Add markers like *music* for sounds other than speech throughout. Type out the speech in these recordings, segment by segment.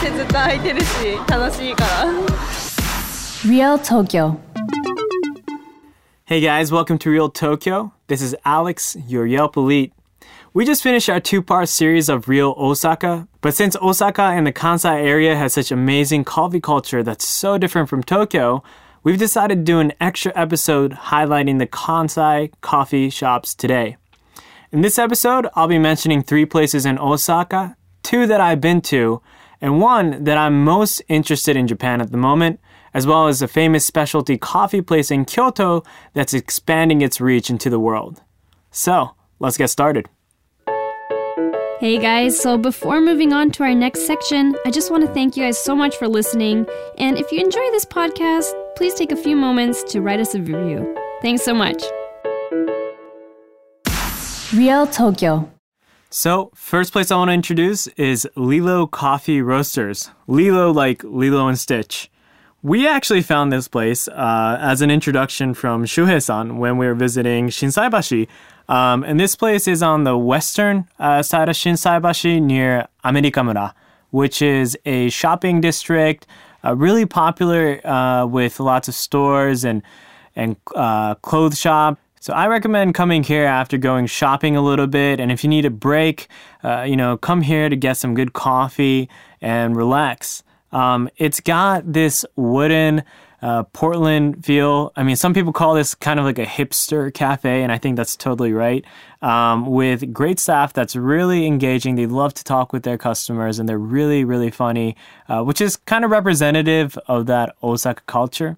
しいいろんなお店ずっと開いてるし楽しいから Real Tokyo. Hey guys, welcome to Real Tokyo. This is Alex, your Yelp elite. We just finished our two part series of Real Osaka, but since Osaka and the Kansai area has such amazing coffee culture that's so different from Tokyo, we've decided to do an extra episode highlighting the Kansai coffee shops today. In this episode, I'll be mentioning three places in Osaka, two that I've been to, and one that I'm most interested in Japan at the moment, as well as a famous specialty coffee place in Kyoto that's expanding its reach into the world. So, let's get started. Hey guys, so before moving on to our next section, I just want to thank you guys so much for listening. And if you enjoy this podcast, please take a few moments to write us a review. Thanks so much. Real Tokyo. So, first place I want to introduce is Lilo Coffee Roasters. Lilo like Lilo and Stitch. We actually found this place uh, as an introduction from Shuhei-san when we were visiting Shinsaibashi. Um, and this place is on the western uh, side of Shinsaibashi near Amerikamura, which is a shopping district, uh, really popular uh, with lots of stores and and uh, clothes shop. So I recommend coming here after going shopping a little bit, and if you need a break, uh, you know, come here to get some good coffee and relax. Um, it's got this wooden uh, Portland feel. I mean, some people call this kind of like a hipster cafe, and I think that's totally right. Um, with great staff that's really engaging. They love to talk with their customers, and they're really, really funny, uh, which is kind of representative of that Osaka culture.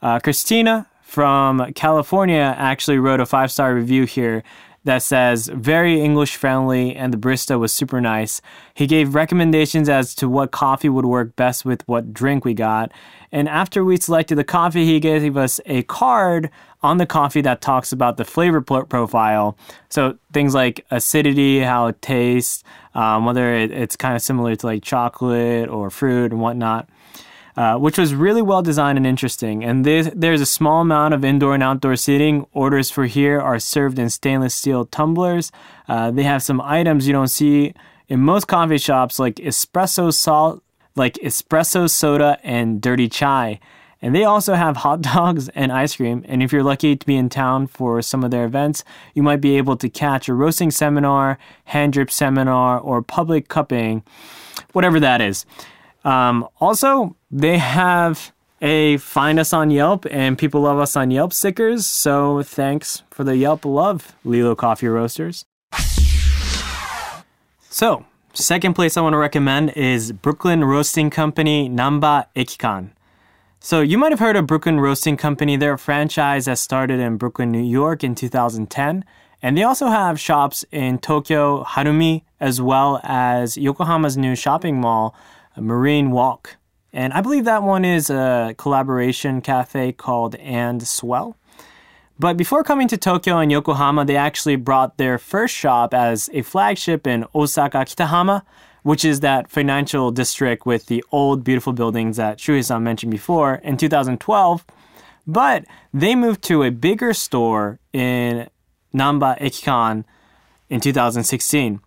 Uh, Christina from California actually wrote a five star review here that says very English friendly and the barista was super nice. He gave recommendations as to what coffee would work best with what drink we got. And after we selected the coffee, he gave us a card on the coffee that talks about the flavor pro- profile. So things like acidity, how it tastes, um, whether it, it's kind of similar to like chocolate or fruit and whatnot. Uh, which was really well designed and interesting. And there's, there's a small amount of indoor and outdoor seating. Orders for here are served in stainless steel tumblers. Uh, they have some items you don't see in most coffee shops, like espresso salt, like espresso soda and dirty chai. And they also have hot *laughs* dogs and ice cream. And if you're lucky to be in town for some of their events, you might be able to catch a roasting seminar, hand drip seminar, or public cupping, whatever that is. Um, also, they have a find us on Yelp and people love us on Yelp stickers. So thanks for the Yelp love, Lilo Coffee Roasters. So, second place I want to recommend is Brooklyn Roasting Company Namba Ekikan. So you might have heard of Brooklyn Roasting Company. They're a franchise that started in Brooklyn, New York in 2010. And they also have shops in Tokyo, Harumi, as well as Yokohama's new shopping mall, Marine Walk. And I believe that one is a collaboration cafe called And Swell. But before coming to Tokyo and Yokohama, they actually brought their first shop as a flagship in Osaka Kitahama, which is that financial district with the old, beautiful buildings that Shuhei-san mentioned before, in 2012. But they moved to a bigger store in Namba Ekikan in 2016.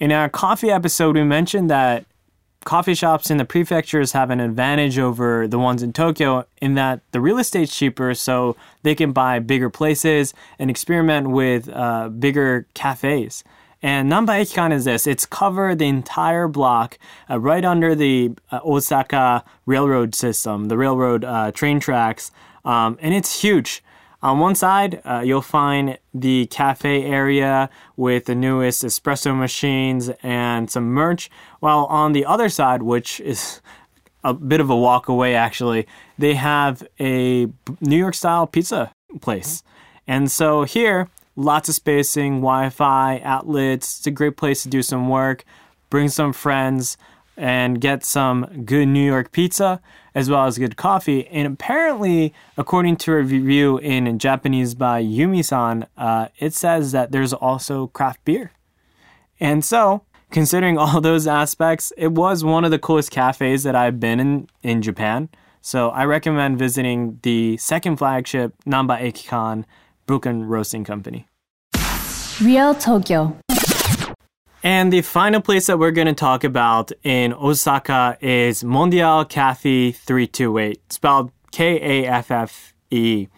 In our coffee episode, we mentioned that coffee shops in the prefectures have an advantage over the ones in Tokyo in that the real estate's cheaper, so they can buy bigger places and experiment with uh, bigger cafes. And Namba Ekikan is this it's covered the entire block uh, right under the uh, Osaka railroad system, the railroad uh, train tracks, um, and it's huge. On one side, uh, you'll find the cafe area with the newest espresso machines and some merch, while on the other side, which is a bit of a walk away actually, they have a New York style pizza place. And so here, lots of spacing, Wi Fi, outlets. It's a great place to do some work, bring some friends, and get some good New York pizza as well as good coffee. And apparently, according to a review in Japanese by Yumi san, uh, it says that there's also craft beer. And so, considering *laughs* all those aspects, it was one of the coolest cafes that I've been in in Japan. So I recommend visiting the second flagship, Namba Ekikan, Brooklyn Roasting Company. Real Tokyo. And the final place that we're going to talk about in Osaka is Mondial Kaffee 328, spelled K A F F E.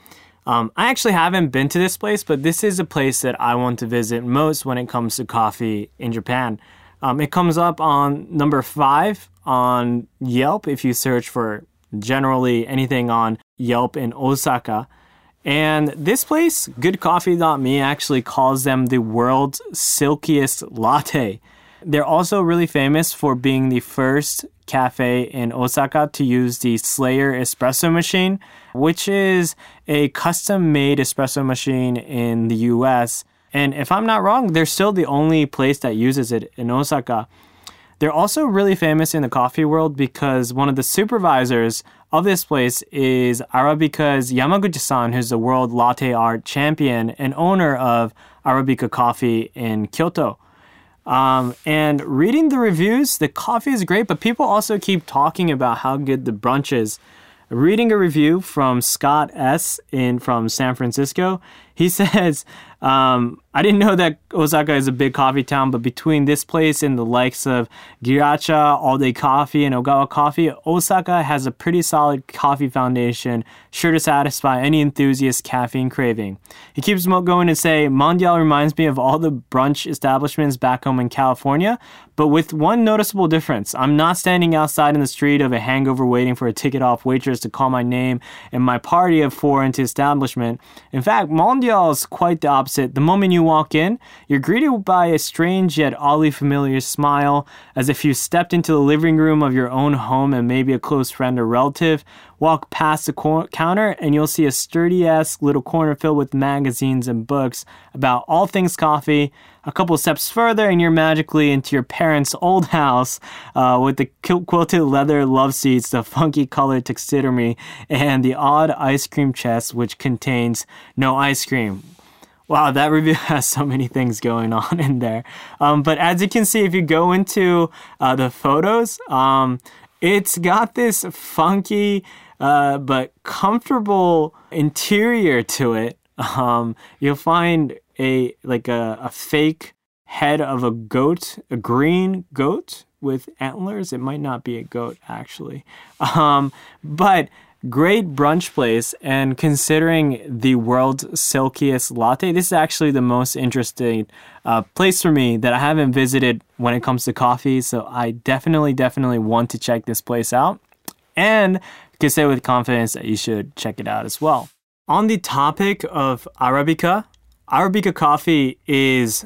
Um, I actually haven't been to this place, but this is a place that I want to visit most when it comes to coffee in Japan. Um, it comes up on number five on Yelp if you search for generally anything on Yelp in Osaka. And this place, goodcoffee.me, actually calls them the world's silkiest latte. They're also really famous for being the first cafe in Osaka to use the Slayer espresso machine, which is a custom made espresso machine in the US. And if I'm not wrong, they're still the only place that uses it in Osaka. They're also really famous in the coffee world because one of the supervisors of this place is Arabica's Yamaguchi-san, who's the world latte art champion and owner of Arabica Coffee in Kyoto. Um, and reading the reviews, the coffee is great, but people also keep talking about how good the brunch is. Reading a review from Scott S. in from San Francisco, he *laughs* says um, I didn't know that Osaka is a big coffee town, but between this place and the likes of Giracha, All Day Coffee, and Ogawa Coffee, Osaka has a pretty solid coffee foundation, sure to satisfy any enthusiast caffeine craving. He keeps going to say, Mondial reminds me of all the brunch establishments back home in California, but with one noticeable difference. I'm not standing outside in the street of a hangover waiting for a ticket off waitress to call my name and my party of four into establishment. In fact, Mondial is quite the opposite. The moment you walk in, you're greeted by a strange yet oddly familiar smile, as if you stepped into the living room of your own home and maybe a close friend or relative. Walk past the cor- counter, and you'll see a sturdy ass little corner filled with magazines and books about all things coffee. A couple steps further, and you're magically into your parents' old house uh, with the quilted leather love seats, the funky colored taxidermy, and the odd ice cream chest, which contains no ice cream. Wow, that review *laughs* has so many things going on in there. Um, but as you can see, if you go into uh, the photos, um, it's got this funky uh, but comfortable interior to it. Um, you'll find a like a, a fake head of a goat, a green goat with antlers. It might not be a goat actually, um, but great brunch place. And considering the world's silkiest latte, this is actually the most interesting uh, place for me that I haven't visited when it comes to coffee. So I definitely, definitely want to check this place out. And can say with confidence that you should check it out as well. On the topic of Arabica, Arabica coffee is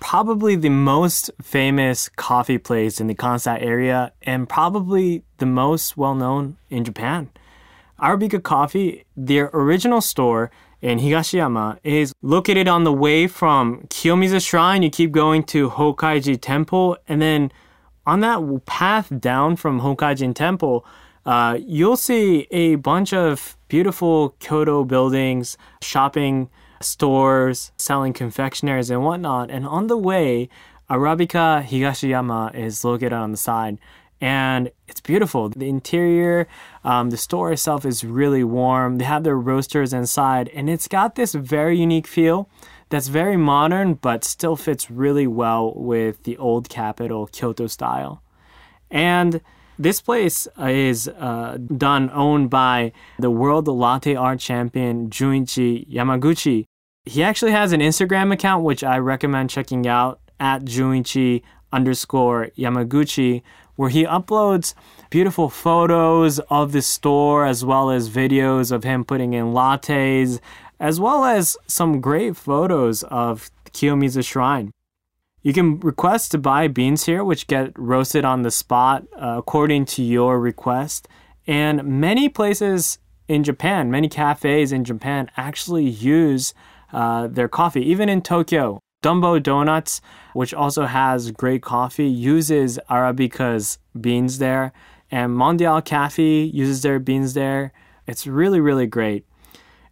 probably the most famous coffee place in the Kansai area and probably the most well known in Japan. Arabica Coffee, their original store in Higashiyama, is located on the way from Kiyomizu Shrine. You keep going to Hokkaiji Temple, and then on that path down from Hokkaiji Temple, uh, you'll see a bunch of beautiful Kyoto buildings, shopping stores, selling confectionaries and whatnot. And on the way, Arabica Higashiyama is located on the side and it's beautiful. The interior, um, the store itself is really warm. They have their roasters inside, and it's got this very unique feel that's very modern, but still fits really well with the old capital Kyoto style. And this place is uh, done, owned by the world latte art champion Junichi Yamaguchi. He actually has an Instagram account, which I recommend checking out at Junichi underscore Yamaguchi, where he uploads beautiful photos of the store as well as videos of him putting in lattes, as well as some great photos of Kiyomizu Shrine. You can request to buy beans here, which get roasted on the spot uh, according to your request. And many places in Japan, many cafes in Japan actually use uh, their coffee, even in Tokyo. Dumbo Donuts, which also has great coffee, uses Arabica's beans there. And Mondial Kaffee uses their beans there. It's really, really great.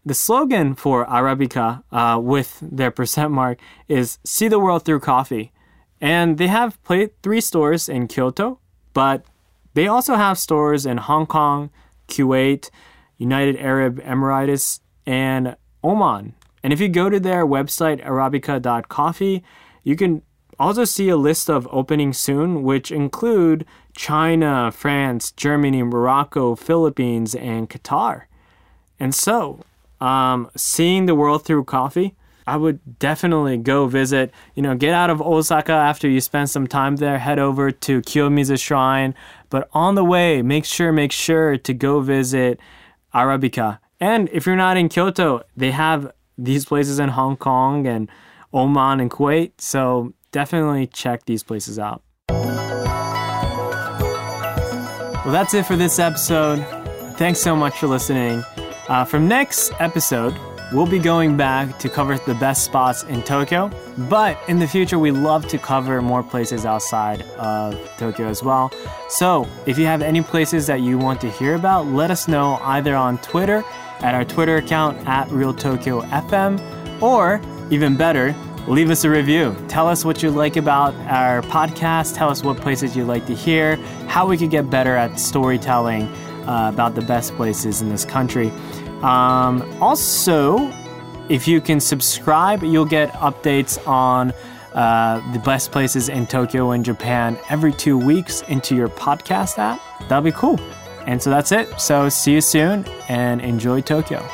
The slogan for Arabica uh, with their percent mark is See the World Through Coffee. And they have three stores in Kyoto, but they also have stores in Hong Kong, Kuwait, United Arab Emirates, and Oman. And if you go to their website, arabica.coffee, you can also see a list of opening soon, which include China, France, Germany, Morocco, Philippines, and Qatar. And so, um, seeing the world through coffee, I would definitely go visit. You know, get out of Osaka after you spend some time there, head over to Kiyomizu Shrine. But on the way, make sure, make sure to go visit Arabica. And if you're not in Kyoto, they have these places in Hong Kong and Oman and Kuwait. So definitely check these places out. Well, that's it for this episode. Thanks so much for listening. Uh, from next episode, we'll be going back to cover the best spots in Tokyo. But in the future, we love to cover more places outside of Tokyo as well. So if you have any places that you want to hear about, let us know either on Twitter at our Twitter account at Real Tokyo FM, or even better, leave us a review. Tell us what you like about our podcast. Tell us what places you'd like to hear, how we could get better at storytelling uh, about the best places in this country. Um, also, if you can subscribe, you'll get updates on uh, the best places in Tokyo and Japan every two weeks into your podcast app. That'll be cool. And so that's it. So see you soon and enjoy Tokyo.